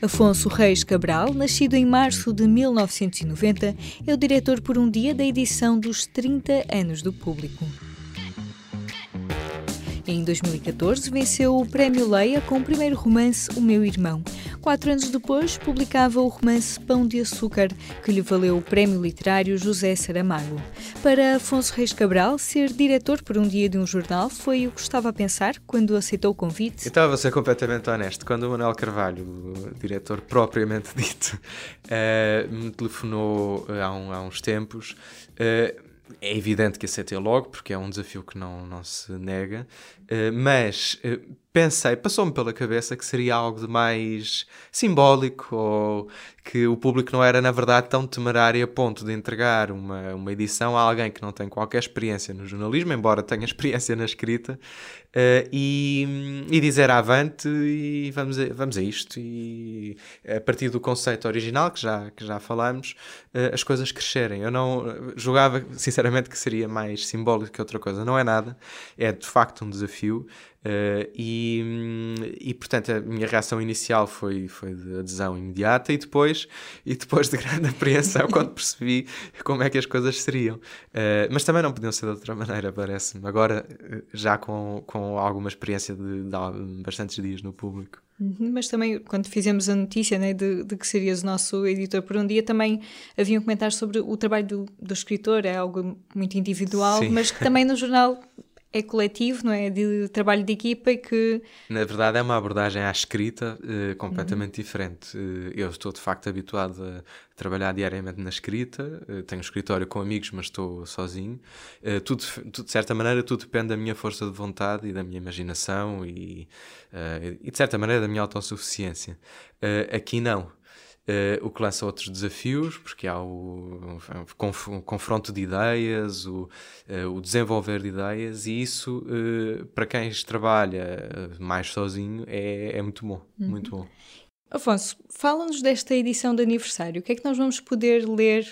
Afonso Reis Cabral, nascido em março de 1990, é o diretor por um dia da edição dos 30 anos do público. Em 2014, venceu o Prémio Leia com o primeiro romance O Meu Irmão. Quatro anos depois, publicava o romance Pão de Açúcar, que lhe valeu o Prémio Literário José Saramago. Para Afonso Reis Cabral, ser diretor por um dia de um jornal foi o que estava a pensar quando aceitou o convite? Eu estava a ser completamente honesto. Quando o Manuel Carvalho, o diretor propriamente dito, uh, me telefonou uh, há, um, há, uns tempos, uh, é evidente que aceitei logo, porque é um desafio que não, não se nega, uh, mas uh, pensei, passou-me pela cabeça que seria algo de mais simbólico ou que o público não era, na verdade, tão temerário a ponto de entregar uma, uma edição a alguém que não tem qualquer experiência no jornalismo, embora tenha experiência na escrita, uh, e, e dizer avante e vamos a, vamos a isto. E a partir do conceito original, que já, que já falamos, uh, as coisas crescerem. Eu não julgava, sinceramente, que seria mais simbólico que outra coisa. Não é nada, é de facto um desafio. Uh, e, e portanto a minha reação inicial foi, foi de adesão imediata e depois, e depois de grande apreensão quando percebi como é que as coisas seriam. Uh, mas também não podiam ser de outra maneira, parece-me. Agora, eh, já com, com alguma experiência de, de bastantes dias no público. Uhum, mas também, quando fizemos a notícia né, de, de, que serias o nosso editor por um dia, também havia um comentário sobre o trabalho do, do escritor, é algo muito individual, Sim. mas que também no jornal é coletivo, não é? De trabalho de equipa e que. Na verdade, é uma abordagem à escrita uh, completamente uhum. diferente. Uh, eu estou de facto habituado a trabalhar diariamente na escrita, uh, tenho um escritório com amigos, mas estou sozinho. tudo, tudo, de certa maneira, tudo depende da minha força de vontade e da minha imaginação e, e de certa maneira, da minha autossuficiência. aqui não. Uh, o que lança outros desafios, porque há o, confronto de ideias, o, uh, o, desenvolver de ideias, e isso, uh, para quem trabalha mais sozinho, é, é muito bom. Uhum. Muito bom. Afonso, fala-nos desta edição de aniversário. O que é que nós vamos poder ler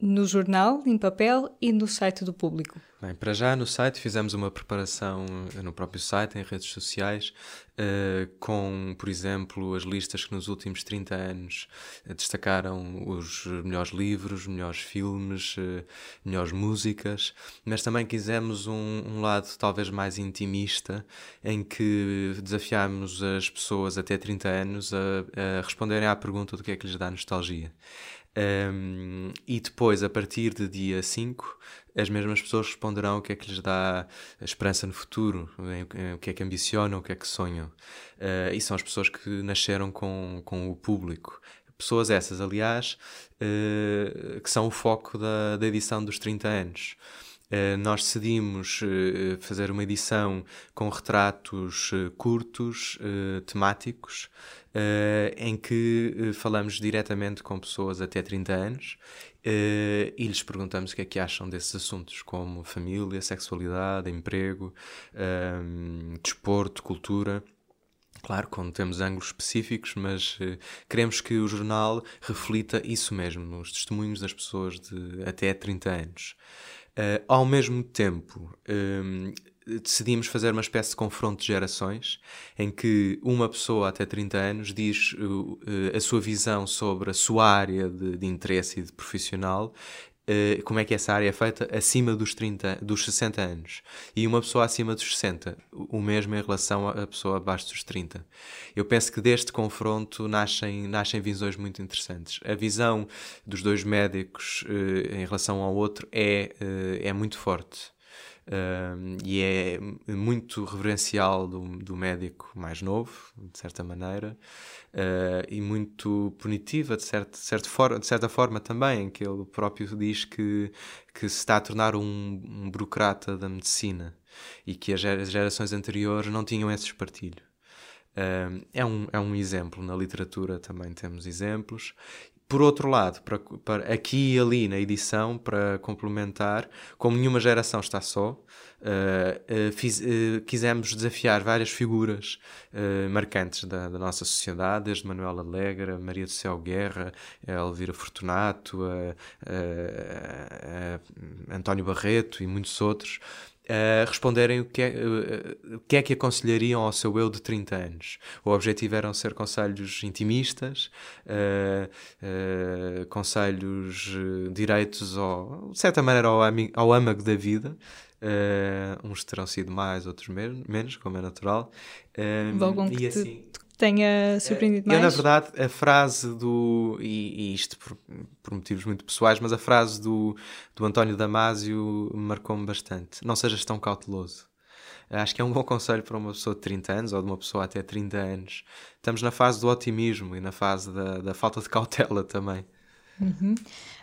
no jornal, em papel e no site do público? Bem, para já no site fizemos uma preparação eh, no próprio site, em redes sociais, uh, com, por exemplo, as listas que nos últimos 30 anos uh, destacaram os melhores livros, melhores filmes, uh, melhores músicas, mas também quisemos um, um, lado talvez mais intimista, em que desafiámos as pessoas até 30 anos a, a responderem à pergunta do que é que lhes dá nostalgia. Um, e depois, a partir de dia 5, as mesmas pessoas responderão o que é que lhes dá esperança no futuro, o que é que ambicionam, o que é que sonham. Uh, e são as pessoas que nasceram com, com o público. Pessoas essas, aliás, uh, que são o foco da, da edição dos 30 anos. Uh, nós decidimos uh, fazer uma edição com retratos curtos, temáticos, em que falamos diretamente com pessoas até 30 anos e lhes perguntamos o que é que acham desses assuntos, como família, sexualidade, emprego, desporto, cultura. Claro, quando temos ângulos específicos, mas uh, queremos que o jornal reflita isso mesmo, os testemunhos das pessoas de até 30 anos. Uh, ao mesmo tempo, um, decidimos fazer uma espécie de confronto de gerações, em que uma pessoa até 30 anos diz uh, a sua visão sobre a sua área de, de interesse e de profissional Uh, como é que essa área é feita acima dos 30, dos 60 anos e uma pessoa acima dos 60, o mesmo em relação à pessoa abaixo dos 30. Eu penso que deste confronto nascem, nascem visões muito interessantes. A visão dos dois médicos uh, em relação ao outro é, uh, é muito forte. Uh, e é muito reverencial do, do médico mais novo, de certa maneira, uh, e muito punitiva, de, certo, de, certo for, de certa forma também, que ele próprio diz que, que se está a tornar um, um burocrata da medicina e que as gerações anteriores não tinham esse espartilho. é, um, é um exemplo. Na literatura também temos exemplos. Por outro lado, para, para, aqui e ali na edição, para complementar, como nenhuma geração está só, uh, uh, fiz, uh, quisemos desafiar várias figuras marcantes da, da, nossa sociedade, desde Manuela Alegre, Maria do Céu Guerra, Elvira Fortunato, António Barreto e muitos outros, uh, responderem o que, é, uh, o que é que aconselhariam ao seu eu de 30 anos. O objetivo eram ser conselhos intimistas, uh, conselhos direitos, ao, de certa maneira, ao, ao âmago da vida. uns terão sido mais, outros menos, como é natural. Um, e assim, tenha surpreendido mais? Eu, na verdade, a frase do. E, e isto por, por, motivos muito pessoais, mas a frase do, do António Damasio marcou-me bastante. Não sejas tão cauteloso. Acho que é um bom conselho para uma pessoa de 30 anos ou de uma pessoa até 30 anos. Estamos na fase do otimismo e na fase da, da falta de cautela também. Uhum.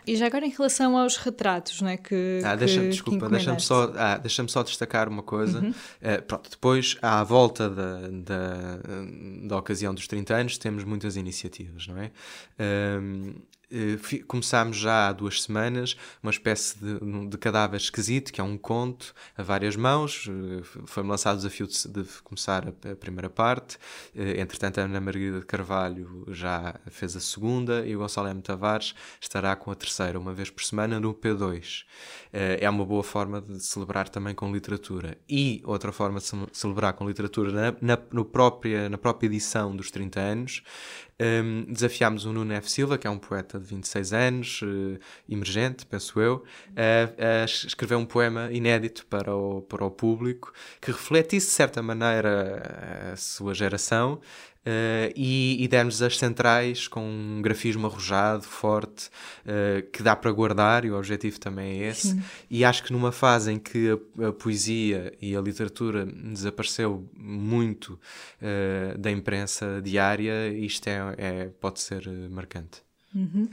E já agora em relação aos retratos, não é? Que, ah, deixa que, desculpa, deixa-me só, ah, deixa só destacar uma coisa. Uhum. Uh, pronto, depois, à volta da, da, da ocasião dos 30 anos, temos muitas iniciativas, não é? Um, eh, começámos já há duas semanas uma espécie de, de, cadáver esquisito, que é um conto a várias mãos. Eh, foi-me lançado o desafio de, de começar a, a, primeira parte. Eh, entretanto, a Ana Margarida de Carvalho já fez a segunda e o Gonçalo M. Tavares estará com a terceira, uma vez por semana, no P2. É uma boa forma de celebrar também com literatura. E outra forma de celebrar com literatura na, na, no própria, na própria edição dos 30 anos um, desafiámos o Nuno F. Silva, que é um poeta de 26 anos, uh, emergente, penso eu, a, escrever um poema inédito para o, para o público que refletisse, de certa maneira, a sua geração, Uh, e, e demos as centrais com um grafismo arrojado, forte, uh, que dá para guardar, e o objetivo também é esse. Sim. E acho que numa fase em que a, a poesia e a literatura desapareceu muito uh, da imprensa diária, isto é, é pode ser marcante. Uhum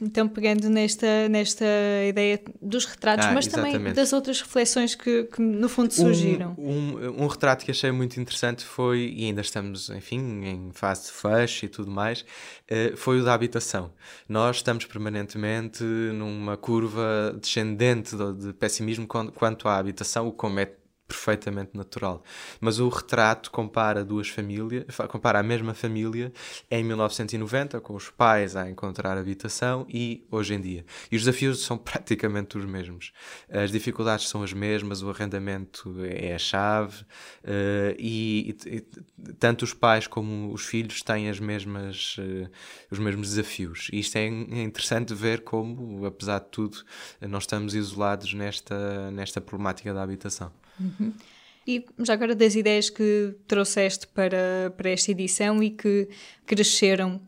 então pegando nesta, nesta ideia dos retratos, ah, mas exatamente. também das outras reflexões que, que no fundo surgiram. Um, um, um, retrato que achei muito interessante foi, e ainda estamos, enfim, em fase de fecho e tudo mais, uh, foi o da habitação. Nós estamos permanentemente numa curva descendente de, de pessimismo quanto à habitação, o como é perfeitamente natural. Mas o retrato compara duas famílias, compara a mesma família em 1990, com os pais a encontrar habitação e hoje em dia. E os desafios são praticamente os mesmos. As dificuldades são as mesmas, o arrendamento é a chave uh, e, e, tanto os pais como os filhos têm as mesmas, uh, os mesmos desafios. E isto é, é interessante ver como, apesar de tudo, não estamos isolados nesta, nesta problemática da habitação. Uhum. E já agora das ideias que trouxeste para, para esta edição e que cresceram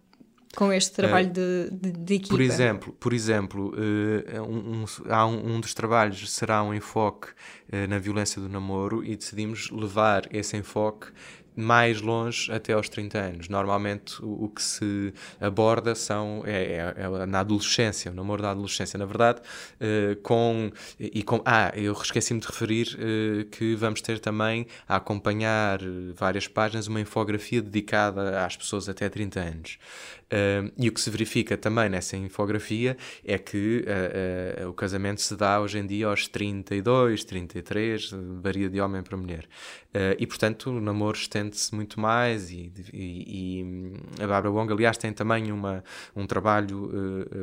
com este trabalho de, de, de equipa? Por exemplo, por exemplo uh, um, um, há um, um, dos trabalhos será um enfoque uh, na violência do namoro e decidimos levar esse enfoque mais longe até aos 30 anos. Normalmente o, que se aborda são é, é, é, na adolescência, o namoro da adolescência. Na verdade, uh, com e com ah, eu esqueci-me de referir uh, que vamos ter também a acompanhar várias páginas uma infografia dedicada às pessoas até 30 anos. Uh, e o que se verifica também nessa infografia é que o casamento se dá hoje em dia aos 32, 33, varia de homem para mulher. e portanto o namoro estende-se muito mais e, e, e, a Bárbara Wong, aliás, tem também uma, um trabalho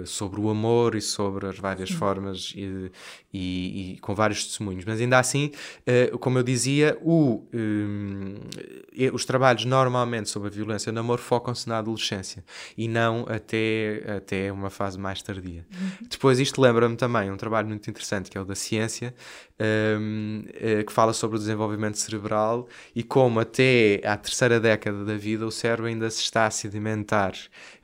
sobre o amor e sobre as várias Sim. formas e, e, com vários testemunhos. Mas ainda assim, como eu dizia, o, um, os trabalhos normalmente sobre a violência no namoro focam-se na adolescência e não até, até uma fase mais tardia. Uhum. Depois, isto lembra-me também um trabalho muito interessante que é o da ciência, um, eh, que fala sobre o desenvolvimento cerebral e como até à terceira década da vida o cérebro ainda se está a sedimentar.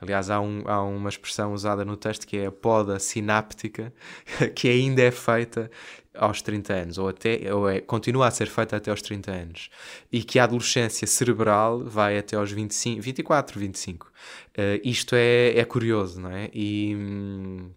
Aliás, há, um, há uma expressão usada no texto que é a poda sináptica, que ainda é feita aos 30 anos, ou até ou é, continua a ser feita até aos 30 anos, e que a adolescência cerebral vai até aos 25, 24, 25. Uh, isto é, é curioso, não é? E. Hum,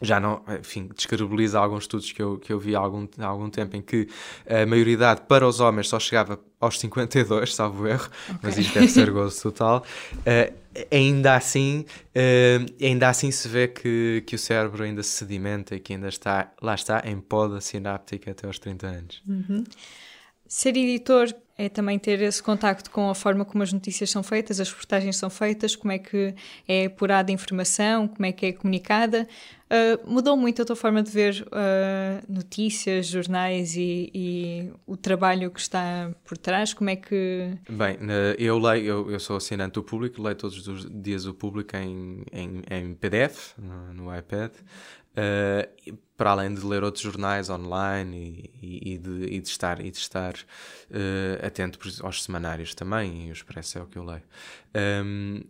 já não, enfim, descredibiliza alguns estudos que eu, que eu vi há algum, há algum tempo em que a maioridade para os homens só chegava aos 52, salvo erro, okay. mas isto deve ser gozo total. Uh, ainda assim, uh, ainda assim se vê que, que o cérebro ainda se sedimenta e que ainda está, lá está, em poda sináptica até aos 30 anos. Uhum. Ser editor é também ter esse contacto com a forma como as notícias são feitas, as reportagens são feitas, como é que é apurada a informação, como é que é comunicada. Uh, mudou muito a tua forma de ver uh, notícias, jornais e, e, o trabalho que está por trás? Como é que. Bem, eu leio, eu, eu sou assinante do público, leio todos os dias o público em, em, em PDF, no, no iPad. Uh, para além de ler outros jornais online e, e, de, e de, estar, e de estar uh, atento aos semanários também, e o Expresso é o que eu leio. Um,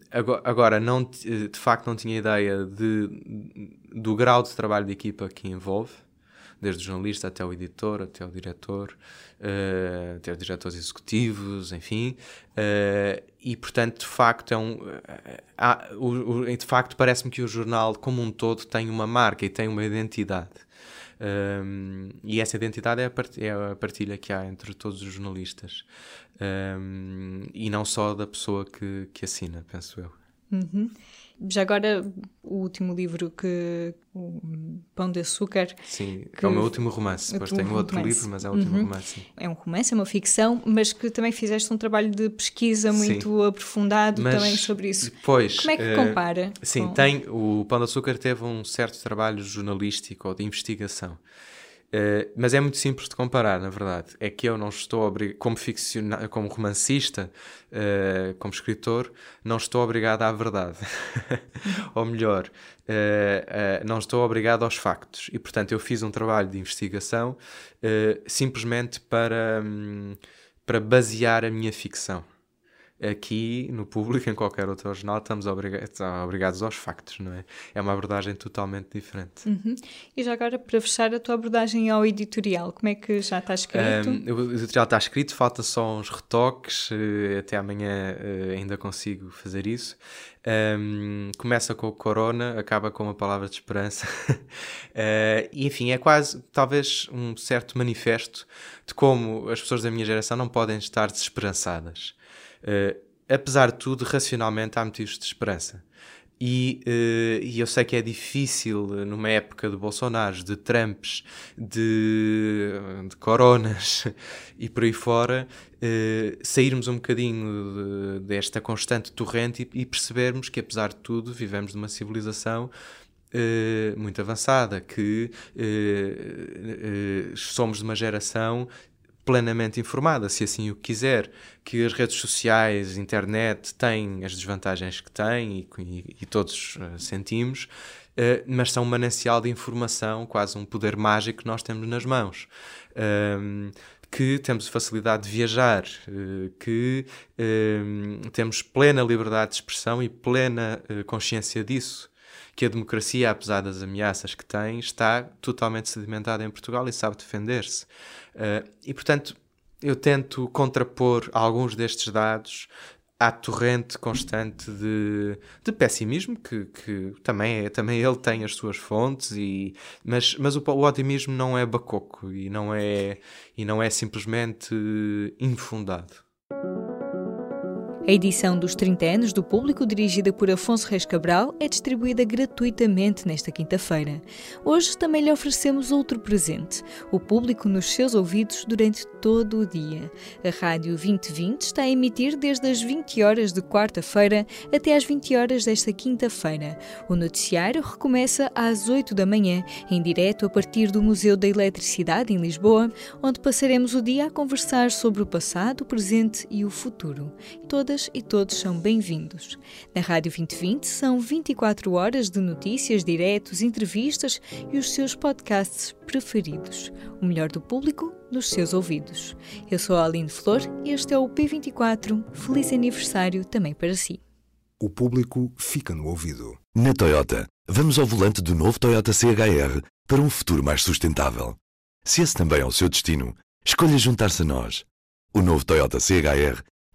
agora, não, de facto, não tinha ideia de, do grau de trabalho de equipa que envolve, desde o jornalista até o editor, até o diretor, uh, até os diretores executivos, enfim, uh, e portanto, de facto, é um, uh, o, o, de facto parece-me que o jornal como um todo tem uma marca e tem uma identidade. Um, e essa identidade é é a, partilha, que há entre todos os jornalistas um, e não só da pessoa que, que assina, penso eu. Uhum. Já agora, o último livro que. O Pão de Açúcar. Sim, que, é o meu último romance. Depois tenho outro romance. livro, mas é o último uhum. romance. Sim. É um romance, é uma ficção, mas que também fizeste um trabalho de pesquisa muito sim. aprofundado mas, também sobre isso. Como é que uh, compara? Sim, com... tem. O Pão de Açúcar teve um certo trabalho jornalístico ou de investigação. Uh, mas é muito simples de comparar, na verdade. É que eu não estou obrigado, como, como romancista, uh, como escritor, não estou obrigado à verdade. Ou melhor, uh, não estou obrigado aos factos. E, portanto, eu fiz um trabalho de investigação simplesmente para, um, para basear a minha ficção aqui no público, em qualquer outro jornal, estamos obrigados, obrigados aos factos, não é? É uma abordagem totalmente diferente. Uhum. E já agora, para fechar, a tua abordagem ao editorial, como é que já está escrito? Um, o editorial está escrito, falta só uns retoques, eh, até amanhã uh, ainda consigo fazer isso. Um, começa com o Corona, acaba com uma palavra de esperança. uh, e enfim, é quase, talvez, um certo manifesto de como as pessoas da minha geração não podem estar desesperançadas. Uh, apesar de tudo, racionalmente há motivos de esperança. E, uh, e, eu sei que é difícil numa época de Bolsonaro, de Trumps, de, de coronas e por aí fora, uh, sairmos um bocadinho de, desta constante torrente e, e, percebermos que, apesar de tudo, vivemos numa civilização uh, muito avançada, que somos de uma geração plenamente informada, se assim o quiser, que as redes sociais, internet têm as desvantagens que têm e, e, e todos uh, sentimos, uh, mas são um manancial de informação, quase um poder mágico que nós temos nas mãos. Um, que temos facilidade de viajar, uh, que temos plena liberdade de expressão e plena consciência disso que a democracia, apesar das ameaças que tem, está totalmente sedimentada em Portugal e sabe defender-se. Uh, e, portanto, eu tento contrapor alguns destes dados à torrente constante de, de pessimismo, que, que também, é, também ele tem as suas fontes, e, mas, mas o, o otimismo não é bacoco e não é, e não é simplesmente infundado. A edição dos 30 anos do público, dirigida por Afonso Reis Cabral, é distribuída gratuitamente nesta quinta-feira. Hoje também lhe oferecemos outro presente: o público nos seus ouvidos durante todo o dia. A Rádio 2020 está a emitir desde as 20 horas de quarta-feira até às 20 horas desta quinta-feira. O noticiário recomeça às 8 da manhã, em direto a partir do Museu da Eletricidade em Lisboa, onde passaremos o dia a conversar sobre o passado, o presente e o futuro. Todas e todos são bem-vindos. Na Rádio 2020 são 24 horas de notícias, diretos, entrevistas e os seus podcasts preferidos. O melhor do público nos seus ouvidos. Eu sou a Aline Flor e este é o P24. Feliz aniversário também para si. O público fica no ouvido. Na Toyota, vamos ao volante do novo Toyota CHR para um futuro mais sustentável. Se esse também é o seu destino, escolha juntar-se a nós. O novo Toyota CHR